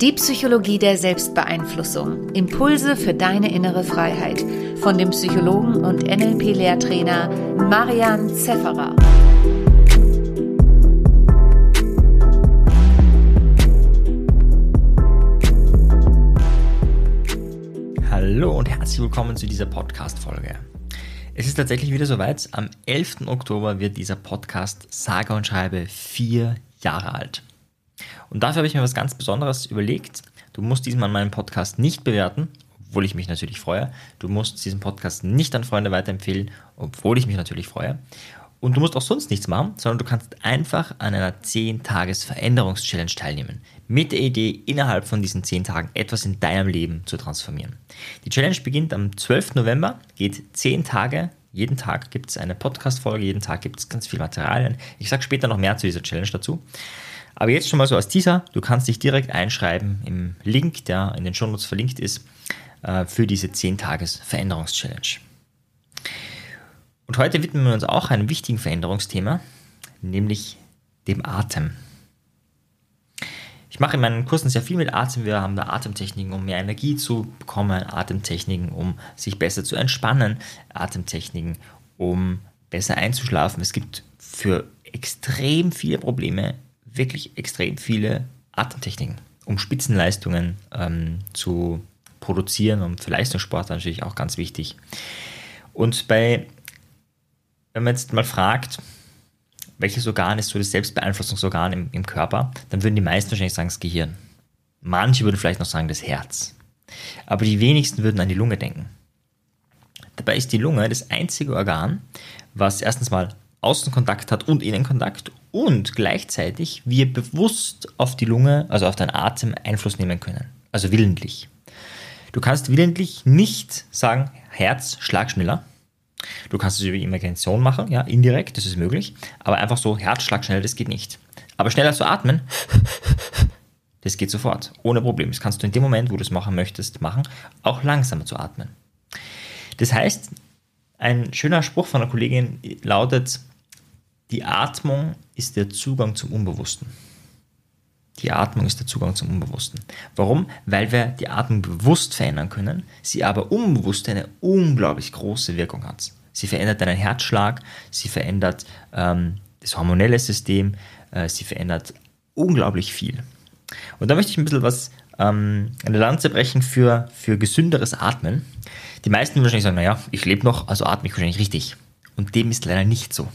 Die Psychologie der Selbstbeeinflussung. Impulse für deine innere Freiheit. Von dem Psychologen und NLP-Lehrtrainer Marian Zefferer. Hallo und herzlich willkommen zu dieser Podcast-Folge. Es ist tatsächlich wieder soweit. Am 11. Oktober wird dieser Podcast sage und schreibe vier Jahre alt. Und dafür habe ich mir was ganz Besonderes überlegt. Du musst diesmal meinen Podcast nicht bewerten, obwohl ich mich natürlich freue. Du musst diesen Podcast nicht an Freunde weiterempfehlen, obwohl ich mich natürlich freue. Und du musst auch sonst nichts machen, sondern du kannst einfach an einer 10-Tages-Veränderungs-Challenge teilnehmen. Mit der Idee, innerhalb von diesen 10 Tagen etwas in deinem Leben zu transformieren. Die Challenge beginnt am 12. November, geht 10 Tage. Jeden Tag gibt es eine Podcast-Folge, jeden Tag gibt es ganz viel Materialien. Ich sage später noch mehr zu dieser Challenge dazu. Aber jetzt schon mal so als Teaser, du kannst dich direkt einschreiben im Link, der in den Shownotes verlinkt ist, äh, für diese 10-Tages-Veränderungs-Challenge. Und heute widmen wir uns auch einem wichtigen Veränderungsthema, nämlich dem Atem. Ich mache in meinen Kursen sehr viel mit Atem. Wir haben da Atemtechniken, um mehr Energie zu bekommen, Atemtechniken, um sich besser zu entspannen, Atemtechniken, um besser einzuschlafen. Es gibt für extrem viele Probleme wirklich extrem viele Atemtechniken, um Spitzenleistungen ähm, zu produzieren und für Leistungssport natürlich auch ganz wichtig. Und bei, wenn man jetzt mal fragt, welches Organ ist so das Selbstbeeinflussungsorgan im, im Körper, dann würden die meisten wahrscheinlich sagen das Gehirn. Manche würden vielleicht noch sagen das Herz. Aber die wenigsten würden an die Lunge denken. Dabei ist die Lunge das einzige Organ, was erstens mal Außenkontakt hat und Innenkontakt und gleichzeitig wir bewusst auf die Lunge, also auf deinen Atem Einfluss nehmen können. Also willentlich. Du kannst willentlich nicht sagen, Herz, schlag schneller. Du kannst es über Imagination machen, ja, indirekt, das ist möglich. Aber einfach so, Herz, schlag schneller, das geht nicht. Aber schneller zu atmen, das geht sofort, ohne Problem. Das kannst du in dem Moment, wo du es machen möchtest, machen, auch langsamer zu atmen. Das heißt, ein schöner Spruch von einer Kollegin lautet, die Atmung ist der Zugang zum Unbewussten. Die Atmung ist der Zugang zum Unbewussten. Warum? Weil wir die Atmung bewusst verändern können, sie aber unbewusst eine unglaublich große Wirkung hat. Sie verändert deinen Herzschlag, sie verändert ähm, das hormonelle System, äh, sie verändert unglaublich viel. Und da möchte ich ein bisschen was, ähm, eine Lanze brechen für, für gesünderes Atmen. Die meisten wahrscheinlich sagen, naja, ich lebe noch, also atme ich wahrscheinlich richtig. Und dem ist leider nicht so.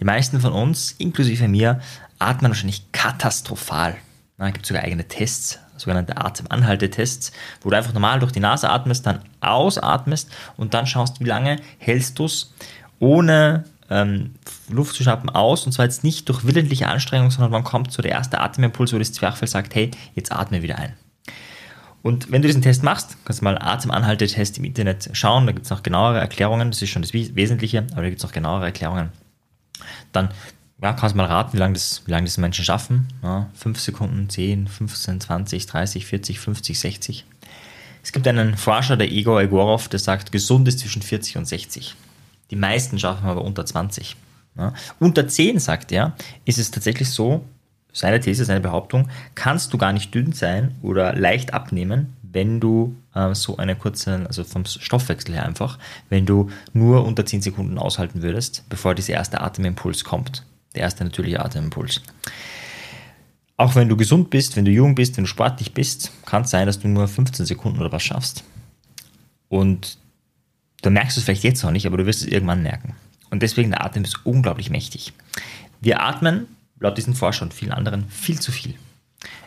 Die meisten von uns, inklusive mir, atmen wahrscheinlich katastrophal. Es gibt sogar eigene Tests, sogenannte Atemanhaltetests, wo du einfach normal durch die Nase atmest, dann ausatmest und dann schaust, wie lange hältst du es ohne ähm, Luft zu schnappen aus. Und zwar jetzt nicht durch willentliche Anstrengung, sondern man kommt so der erste Atemimpuls, wo das Zwerchfell sagt, hey, jetzt atme wieder ein. Und wenn du diesen Test machst, kannst du mal Atemanhaltetest im Internet schauen, da gibt es noch genauere Erklärungen, das ist schon das Wesentliche, aber da gibt es noch genauere Erklärungen dann ja, kannst du mal raten, wie lange das, wie lange das Menschen schaffen. Ja, 5 Sekunden, 10, 15, 20, 30, 40, 50, 60. Es gibt einen Forscher, der Igor Egorov, der sagt, gesund ist zwischen 40 und 60. Die meisten schaffen aber unter 20. Ja. Unter 10, sagt er, ist es tatsächlich so, seine These, seine Behauptung, kannst du gar nicht dünn sein oder leicht abnehmen, wenn du äh, so eine kurze, also vom Stoffwechsel her einfach, wenn du nur unter 10 Sekunden aushalten würdest, bevor dieser erste Atemimpuls kommt. Der erste natürliche Atemimpuls. Auch wenn du gesund bist, wenn du jung bist, wenn du sportlich bist, kann es sein, dass du nur 15 Sekunden oder was schaffst. Und da merkst du es vielleicht jetzt noch nicht, aber du wirst es irgendwann merken. Und deswegen der Atem ist unglaublich mächtig. Wir atmen, laut diesen Forschern und vielen anderen, viel zu viel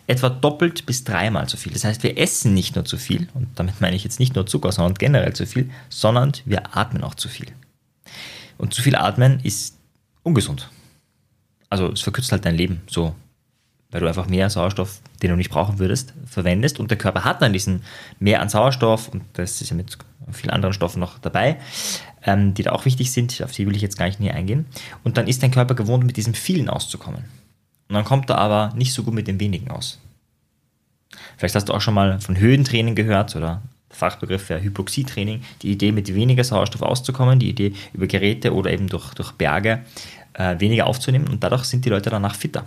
etwa doppelt bis dreimal so viel. Das heißt, wir essen nicht nur zu viel, und damit meine ich jetzt nicht nur Zucker, sondern generell zu viel, sondern wir atmen auch zu viel. Und zu viel atmen ist ungesund. Also es verkürzt halt dein Leben so, weil du einfach mehr Sauerstoff, den du nicht brauchen würdest, verwendest und der Körper hat dann diesen mehr an Sauerstoff und das ist ja mit vielen anderen Stoffen noch dabei, ähm, die da auch wichtig sind, auf die will ich jetzt gar nicht näher eingehen. Und dann ist dein Körper gewohnt, mit diesem vielen auszukommen. Und dann kommt er aber nicht so gut mit dem wenigen aus. Vielleicht hast du auch schon mal von Höhentraining gehört oder Fachbegriff für Hypoxietraining. Die Idee, mit weniger Sauerstoff auszukommen, die Idee, über Geräte oder eben durch, durch Berge äh, weniger aufzunehmen und dadurch sind die Leute danach fitter.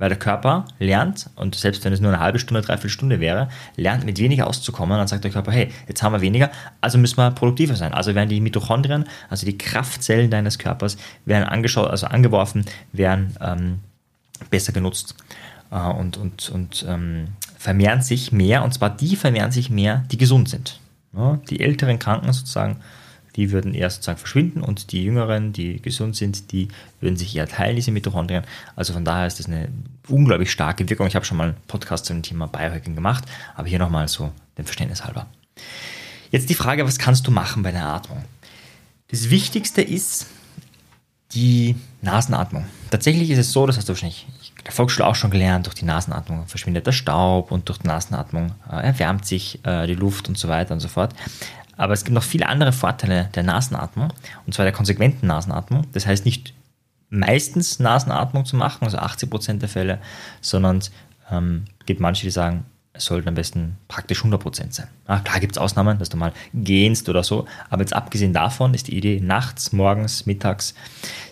weil der Körper lernt, und selbst wenn es nur eine halbe Stunde, dreiviertel Stunde wäre, lernt mit weniger auszukommen. Dann sagt der Körper, hey, jetzt haben wir weniger, also müssen wir produktiver sein. Also werden die Mitochondrien, also die Kraftzellen deines Körpers, werden angeschaut, also angeworfen, werden ähm, besser genutzt äh, und, und, und ähm, vermehren sich mehr, und zwar die vermehren sich mehr, die gesund sind. Ja, die älteren Kranken sozusagen die würden eher sozusagen verschwinden und die Jüngeren, die gesund sind, die würden sich eher teilen, diese Mitochondrien. Also von daher ist das eine unglaublich starke Wirkung. Ich habe schon mal einen Podcast zum Thema Biohacking gemacht, aber hier nochmal so dem Verständnis halber. Jetzt die Frage, was kannst du machen bei der Atmung? Das Wichtigste ist die Nasenatmung. Tatsächlich ist es so, das hast du wahrscheinlich in der Volksschule auch schon gelernt, durch die Nasenatmung verschwindet der Staub und durch die Nasenatmung äh, erwärmt sich äh, die Luft und so weiter und so fort. Aber es gibt noch viele andere Vorteile der Nasenatmung, und zwar der konsequenten Nasenatmung. Das heißt nicht meistens Nasenatmung zu machen, also 80 Prozent der Fälle, sondern ähm, gibt manche, die sagen, es sollten am besten praktisch 100 Prozent sein. Ja, klar gibt es Ausnahmen, dass du mal gehst oder so, aber jetzt abgesehen davon ist die Idee nachts, morgens, mittags,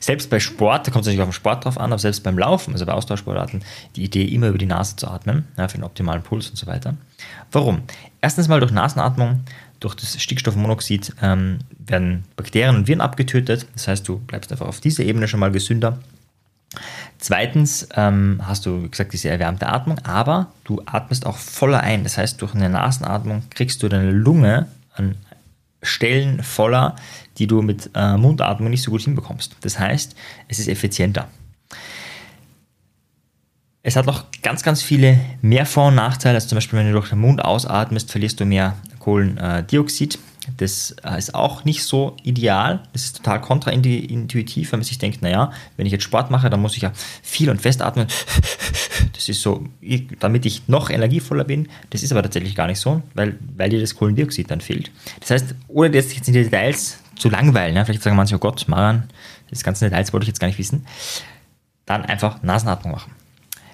selbst bei Sport, da kommt es natürlich auf den Sport drauf an, aber selbst beim Laufen, also bei Austauschsportarten, die Idee immer über die Nase zu atmen, ja, für den optimalen Puls und so weiter. Warum? Erstens mal durch Nasenatmung durch das Stickstoffmonoxid ähm, werden Bakterien und Viren abgetötet. Das heißt, du bleibst einfach auf dieser Ebene schon mal gesünder. Zweitens ähm, hast du, wie gesagt, diese erwärmte Atmung, aber du atmest auch voller ein. Das heißt, durch eine Nasenatmung kriegst du deine Lunge an Stellen voller, die du mit äh, Mundatmung nicht so gut hinbekommst. Das heißt, es ist effizienter. Es hat noch ganz, ganz viele mehr Vor- und Nachteile. Also zum Beispiel, wenn du durch den Mund ausatmest, verlierst du mehr Kohlendioxid. Das äh, ist auch nicht so ideal. Das ist total kontraintuitiv, wenn man sich denkt, naja, wenn ich jetzt Sport mache, dann muss ich ja viel und fest atmen. Das ist so, damit ich noch energievoller bin. Das ist aber tatsächlich gar nicht so, weil, weil dir das Kohlendioxid dann fehlt. Das heißt, ohne jetzt in die Details zu langweilen, ja, vielleicht sagen manche, oh Gott, Maran, das ganze Details wollte ich jetzt gar nicht wissen, dann einfach Nasenatmung machen.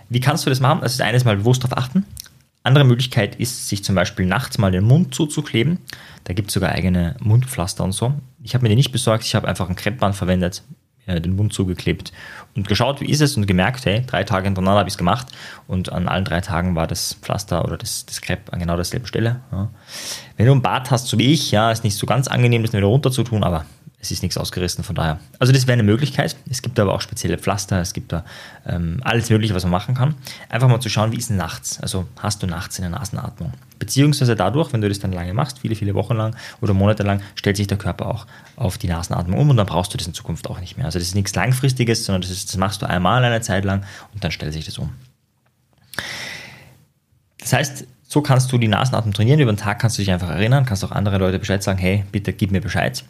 Wie kannst du das machen? Das ist mal bewusst darauf achten. Andere Möglichkeit ist, sich zum Beispiel nachts mal den Mund zuzukleben. Da gibt es sogar eigene Mundpflaster und so. Ich habe mir die nicht besorgt, ich habe einfach ein Kreppband verwendet, den Mund zugeklebt und geschaut, wie ist es und gemerkt, hey, drei Tage hintereinander habe ich es gemacht und an allen drei Tagen war das Pflaster oder das, das Krepp an genau derselben Stelle. Ja. Wenn du ein Bad hast, so wie ich, ja, ist nicht so ganz angenehm, das wieder runter zu tun, aber es ist nichts ausgerissen, von daher. Also das wäre eine Möglichkeit. Es gibt aber auch spezielle Pflaster, es gibt da ähm, alles Mögliche, was man machen kann. Einfach mal zu schauen, wie ist es nachts? Also hast du nachts eine Nasenatmung? Beziehungsweise dadurch, wenn du das dann lange machst, viele, viele Wochen lang oder Monate lang, stellt sich der Körper auch auf die Nasenatmung um und dann brauchst du das in Zukunft auch nicht mehr. Also das ist nichts Langfristiges, sondern das, ist, das machst du einmal eine Zeit lang und dann stellt sich das um. Das heißt, so kannst du die Nasenatmung trainieren. Über den Tag kannst du dich einfach erinnern, kannst auch andere Leute Bescheid sagen, hey, bitte gib mir Bescheid.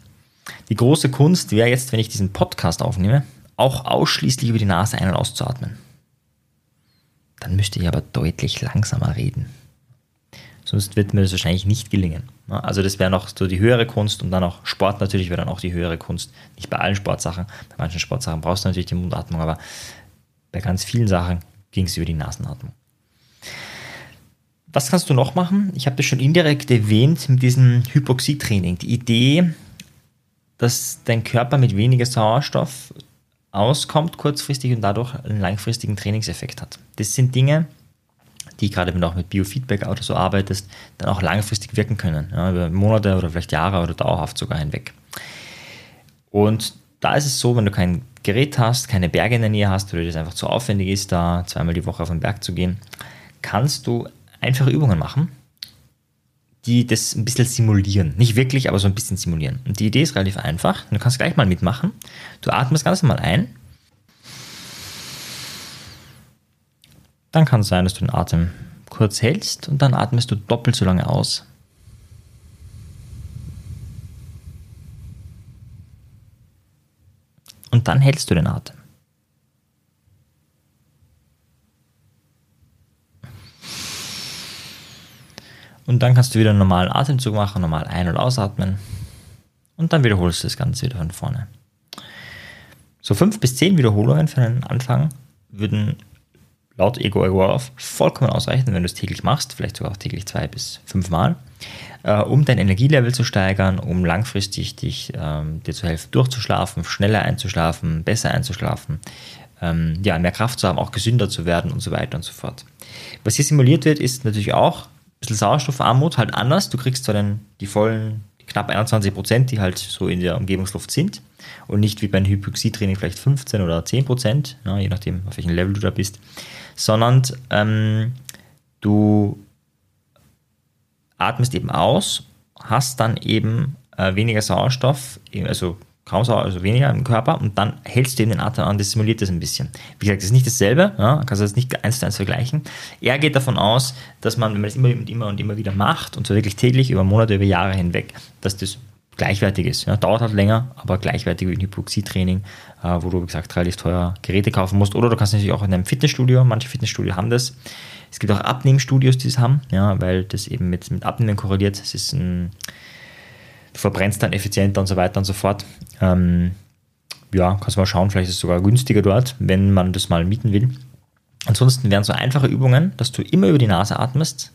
Die große Kunst wäre jetzt, wenn ich diesen Podcast aufnehme, auch ausschließlich über die Nase ein- und auszuatmen. Dann müsste ich aber deutlich langsamer reden. Sonst wird mir das wahrscheinlich nicht gelingen. Also das wäre noch so die höhere Kunst und dann auch Sport natürlich wäre dann auch die höhere Kunst. Nicht bei allen Sportsachen. Bei manchen Sportsachen brauchst du natürlich die Mundatmung, aber bei ganz vielen Sachen ging es über die Nasenatmung. Was kannst du noch machen? Ich habe das schon indirekt erwähnt mit diesem Hypoxietraining. Die Idee, dass dein Körper mit weniger Sauerstoff auskommt kurzfristig und dadurch einen langfristigen Trainingseffekt hat. Das sind Dinge, die gerade wenn du auch mit Biofeedback oder so arbeitest, dann auch langfristig wirken können, ja, über Monate oder vielleicht Jahre oder dauerhaft sogar hinweg. Und da ist es so, wenn du kein Gerät hast, keine Berge in der Nähe hast oder das einfach zu aufwendig ist, da zweimal die Woche auf den Berg zu gehen, kannst du einfache Übungen machen, die das ein bisschen simulieren. Nicht wirklich, aber so ein bisschen simulieren. Und die Idee ist relativ einfach. Du kannst gleich mal mitmachen. Du atmest ganz normal ein. Dann kann es sein, dass du den Atem kurz hältst und dann atmest du doppelt so lange aus. Und dann hältst du den Atem. Und dann kannst du wieder einen normalen Atemzug machen, normal ein- und ausatmen. Und dann wiederholst du das Ganze wieder von vorne. So fünf bis zehn Wiederholungen für den Anfang würden laut Ego Agorov vollkommen ausreichen, wenn du es täglich machst, vielleicht sogar auch täglich zwei bis fünf Mal, äh, um dein Energielevel zu steigern, um langfristig dich, ähm, dir zu helfen, durchzuschlafen, schneller einzuschlafen, besser einzuschlafen, ähm, ja, mehr Kraft zu haben, auch gesünder zu werden und so weiter und so fort. Was hier simuliert wird, ist natürlich auch bisschen Sauerstoffarmut, halt anders. Du kriegst zwar dann die vollen, die knapp 21 Prozent, die halt so in der Umgebungsluft sind und nicht wie beim Hypoxietraining vielleicht 15 oder 10 Prozent, ja, je nachdem, auf welchem Level du da bist, sondern ähm, du atmest eben aus, hast dann eben äh, weniger Sauerstoff, also kaum Sauerstoff, also weniger im Körper und dann hältst du eben den Atem an, das simuliert das ein bisschen. Wie gesagt, das ist nicht dasselbe, ja, kannst du das nicht eins zu eins vergleichen. Er geht davon aus, dass man, wenn man das immer und immer und immer wieder macht und so wirklich täglich über Monate, über Jahre hinweg, dass das gleichwertig ist. Ja, dauert halt länger, aber gleichwertig wie ein Hypoxietraining, äh, wo du, wie gesagt, relativ teuer Geräte kaufen musst. Oder du kannst natürlich auch in einem Fitnessstudio, manche Fitnessstudio haben das. Es gibt auch Abnehmstudios, die es haben, ja, weil das eben mit, mit Abnehmen korreliert. Es ist ein, verbrennst dann effizienter und so weiter und so fort. Ähm, ja, kannst du mal schauen, vielleicht ist es sogar günstiger dort, wenn man das mal mieten will. Ansonsten wären so einfache Übungen, dass du immer über die Nase atmest,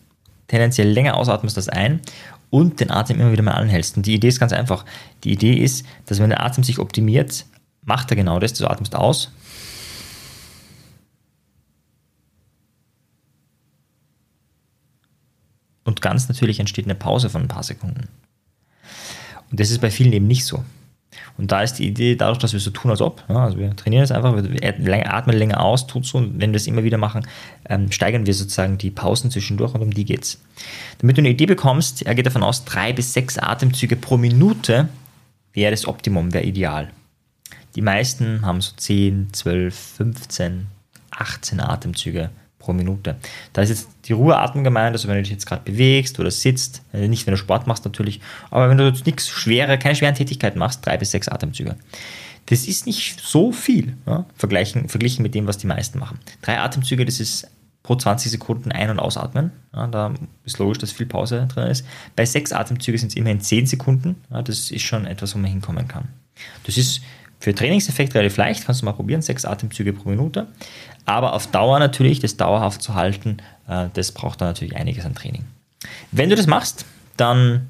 tendenziell länger ausatmest als ein und den Atem immer wieder mal anhältst. Und die Idee ist ganz einfach. Die Idee ist, dass wenn der Atem sich optimiert, macht er genau das. Du atmest aus. Und ganz natürlich entsteht eine Pause von ein paar Sekunden. Und das ist bei vielen eben nicht so. Und da ist die Idee, dadurch, dass wir so tun, als ob, also wir trainieren es einfach, wir atmen länger aus, tut so, und wenn wir das immer wieder machen, ähm, steigern wir sozusagen die Pausen zwischendurch und um die geht es. Damit du eine Idee bekommst, er geht davon aus, drei bis sechs Atemzüge pro Minute wäre das Optimum, wäre ideal. Die meisten haben so 10, 12, 15, 18 Atemzüge pro Minute. Da ist jetzt die Ruheatmung gemeint, also wenn du dich jetzt gerade bewegst oder sitzt, äh, nicht wenn du Sport machst natürlich, aber wenn du jetzt nichts schwere, keine schweren Tätigkeiten machst, drei bis sechs Atemzüge. Das ist nicht so viel, ja, vergleichen, verglichen mit dem, was die meisten machen. Drei Atemzüge, das ist pro 20 Sekunden ein- und ausatmen. Ja, da ist logisch, dass viel Pause drin ist. Bei sechs Atemzüge sind es immerhin 10 Sekunden. Ja, das ist schon etwas, wo man hinkommen kann. Das ist für Trainingseffekt relativ leicht, kannst du mal probieren, sechs Atemzüge pro Minute. Aber auf Dauer natürlich, das dauerhaft zu halten, äh, das braucht dann natürlich einiges an Training. Wenn du das machst, dann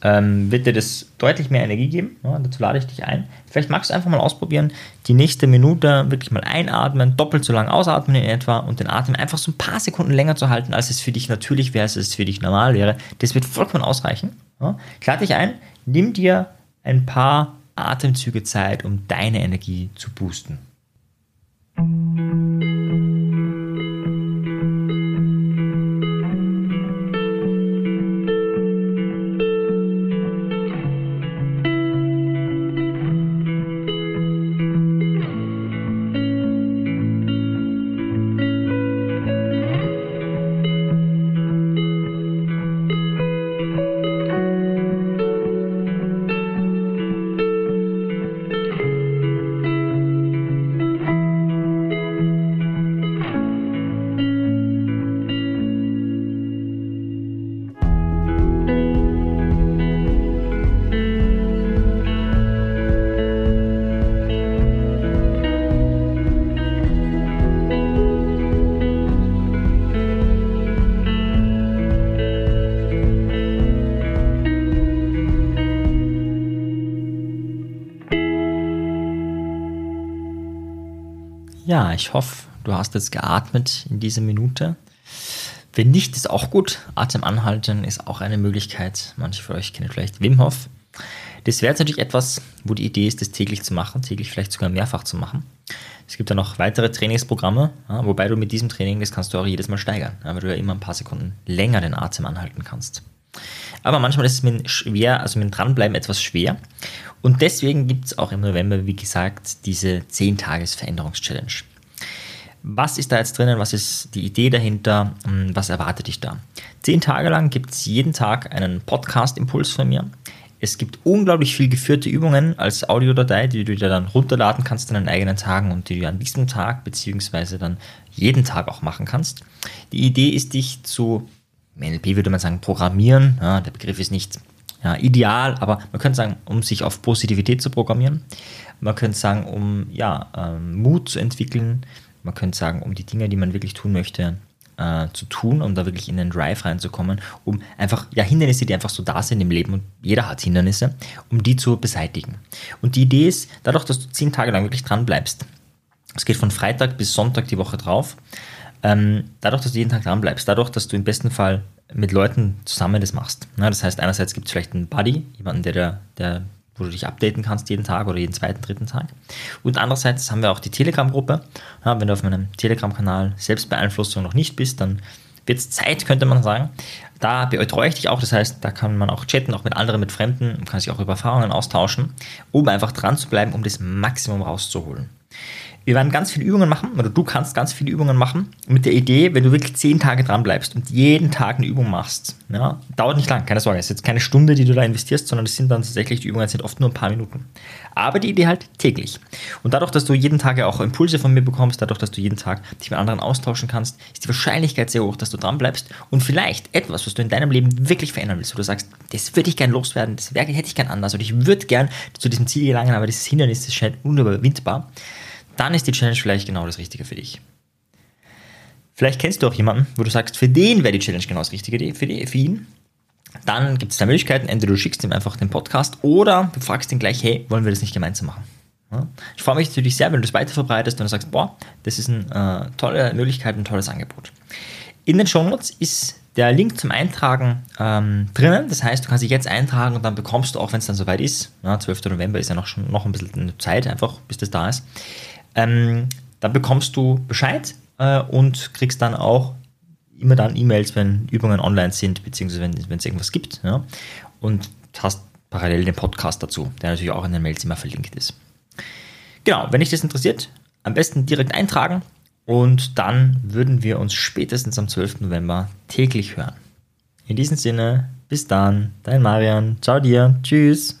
ähm, wird dir das deutlich mehr Energie geben. Ja, dazu lade ich dich ein. Vielleicht magst du einfach mal ausprobieren, die nächste Minute wirklich mal einatmen, doppelt so lang ausatmen in etwa und den Atem einfach so ein paar Sekunden länger zu halten, als es für dich natürlich wäre, als es für dich normal wäre. Das wird vollkommen ausreichen. Ja, ich lade dich ein, nimm dir ein paar Atemzüge Zeit, um deine Energie zu boosten. thank you Ich hoffe, du hast jetzt geatmet in dieser Minute. Wenn nicht, ist auch gut. Atem anhalten ist auch eine Möglichkeit. Manche von euch kennen vielleicht Wim Hof. Das wäre natürlich etwas, wo die Idee ist, das täglich zu machen, täglich vielleicht sogar mehrfach zu machen. Es gibt dann noch weitere Trainingsprogramme, ja, wobei du mit diesem Training, das kannst du auch jedes Mal steigern, ja, weil du ja immer ein paar Sekunden länger den Atem anhalten kannst. Aber manchmal ist es mir schwer, also mit Dranbleiben etwas schwer. Und deswegen gibt es auch im November, wie gesagt, diese 10-Tages-Veränderungs-Challenge. Was ist da jetzt drinnen? Was ist die Idee dahinter? Hm, was erwartet dich da? Zehn Tage lang gibt es jeden Tag einen Podcast-Impuls von mir. Es gibt unglaublich viel geführte Übungen als Audiodatei, die du dir dann runterladen kannst an deinen eigenen Tagen und die du an diesem Tag beziehungsweise dann jeden Tag auch machen kannst. Die Idee ist, dich zu, im NLP würde man sagen, programmieren. Ja, der Begriff ist nicht ja, ideal, aber man könnte sagen, um sich auf Positivität zu programmieren. Man könnte sagen, um ja, ähm, Mut zu entwickeln. Man könnte sagen, um die Dinge, die man wirklich tun möchte, äh, zu tun, um da wirklich in den Drive reinzukommen, um einfach, ja, Hindernisse, die einfach so da sind im Leben und jeder hat Hindernisse, um die zu beseitigen. Und die Idee ist, dadurch, dass du zehn Tage lang wirklich dran bleibst, Es geht von Freitag bis Sonntag die Woche drauf. Ähm, dadurch, dass du jeden Tag dran bleibst, dadurch, dass du im besten Fall mit Leuten zusammen das machst. Ja, das heißt, einerseits gibt es vielleicht einen Buddy, jemanden, der, der, wo du dich updaten kannst jeden Tag oder jeden zweiten, dritten Tag. Und andererseits haben wir auch die Telegram-Gruppe. Ja, wenn du auf meinem Telegram-Kanal Selbstbeeinflussung noch nicht bist, dann wird es Zeit, könnte man sagen. Da betreue ich dich auch, das heißt, da kann man auch chatten, auch mit anderen, mit Fremden, kann sich auch über Erfahrungen austauschen, um einfach dran zu bleiben, um das Maximum rauszuholen. Wir werden ganz viele Übungen machen, oder du kannst ganz viele Übungen machen, mit der Idee, wenn du wirklich zehn Tage dran bleibst und jeden Tag eine Übung machst, ja, dauert nicht lang, keine Sorge, es ist jetzt keine Stunde, die du da investierst, sondern es sind dann tatsächlich, die Übungen sind oft nur ein paar Minuten. Aber die Idee halt täglich. Und dadurch, dass du jeden Tag ja auch Impulse von mir bekommst, dadurch, dass du jeden Tag dich mit anderen austauschen kannst, ist die Wahrscheinlichkeit sehr hoch, dass du dran bleibst und vielleicht etwas, was du in deinem Leben wirklich verändern willst, wo du sagst, das würde ich gern loswerden, das hätte ich gern anders oder ich würde gern zu diesem Ziel gelangen, aber dieses Hindernis ist scheint unüberwindbar dann ist die Challenge vielleicht genau das Richtige für dich. Vielleicht kennst du auch jemanden, wo du sagst, für den wäre die Challenge genau das Richtige für, die, für ihn. Dann gibt es zwei Möglichkeiten. Entweder du schickst ihm einfach den Podcast oder du fragst ihn gleich, hey, wollen wir das nicht gemeinsam machen? Ich freue mich natürlich sehr, wenn du das weiter verbreitest und du sagst, boah, das ist eine äh, tolle Möglichkeit, ein tolles Angebot. In den Shownotes ist der Link zum Eintragen ähm, drinnen. Das heißt, du kannst dich jetzt eintragen und dann bekommst du, auch wenn es dann soweit ist, ja, 12. November ist ja noch, schon, noch ein bisschen Zeit, einfach bis das da ist, ähm, dann bekommst du Bescheid äh, und kriegst dann auch immer dann E-Mails, wenn Übungen online sind, beziehungsweise wenn es irgendwas gibt. Ja? Und hast parallel den Podcast dazu, der natürlich auch in den Mails immer verlinkt ist. Genau, wenn dich das interessiert, am besten direkt eintragen und dann würden wir uns spätestens am 12. November täglich hören. In diesem Sinne, bis dann, dein Marian, ciao dir, tschüss.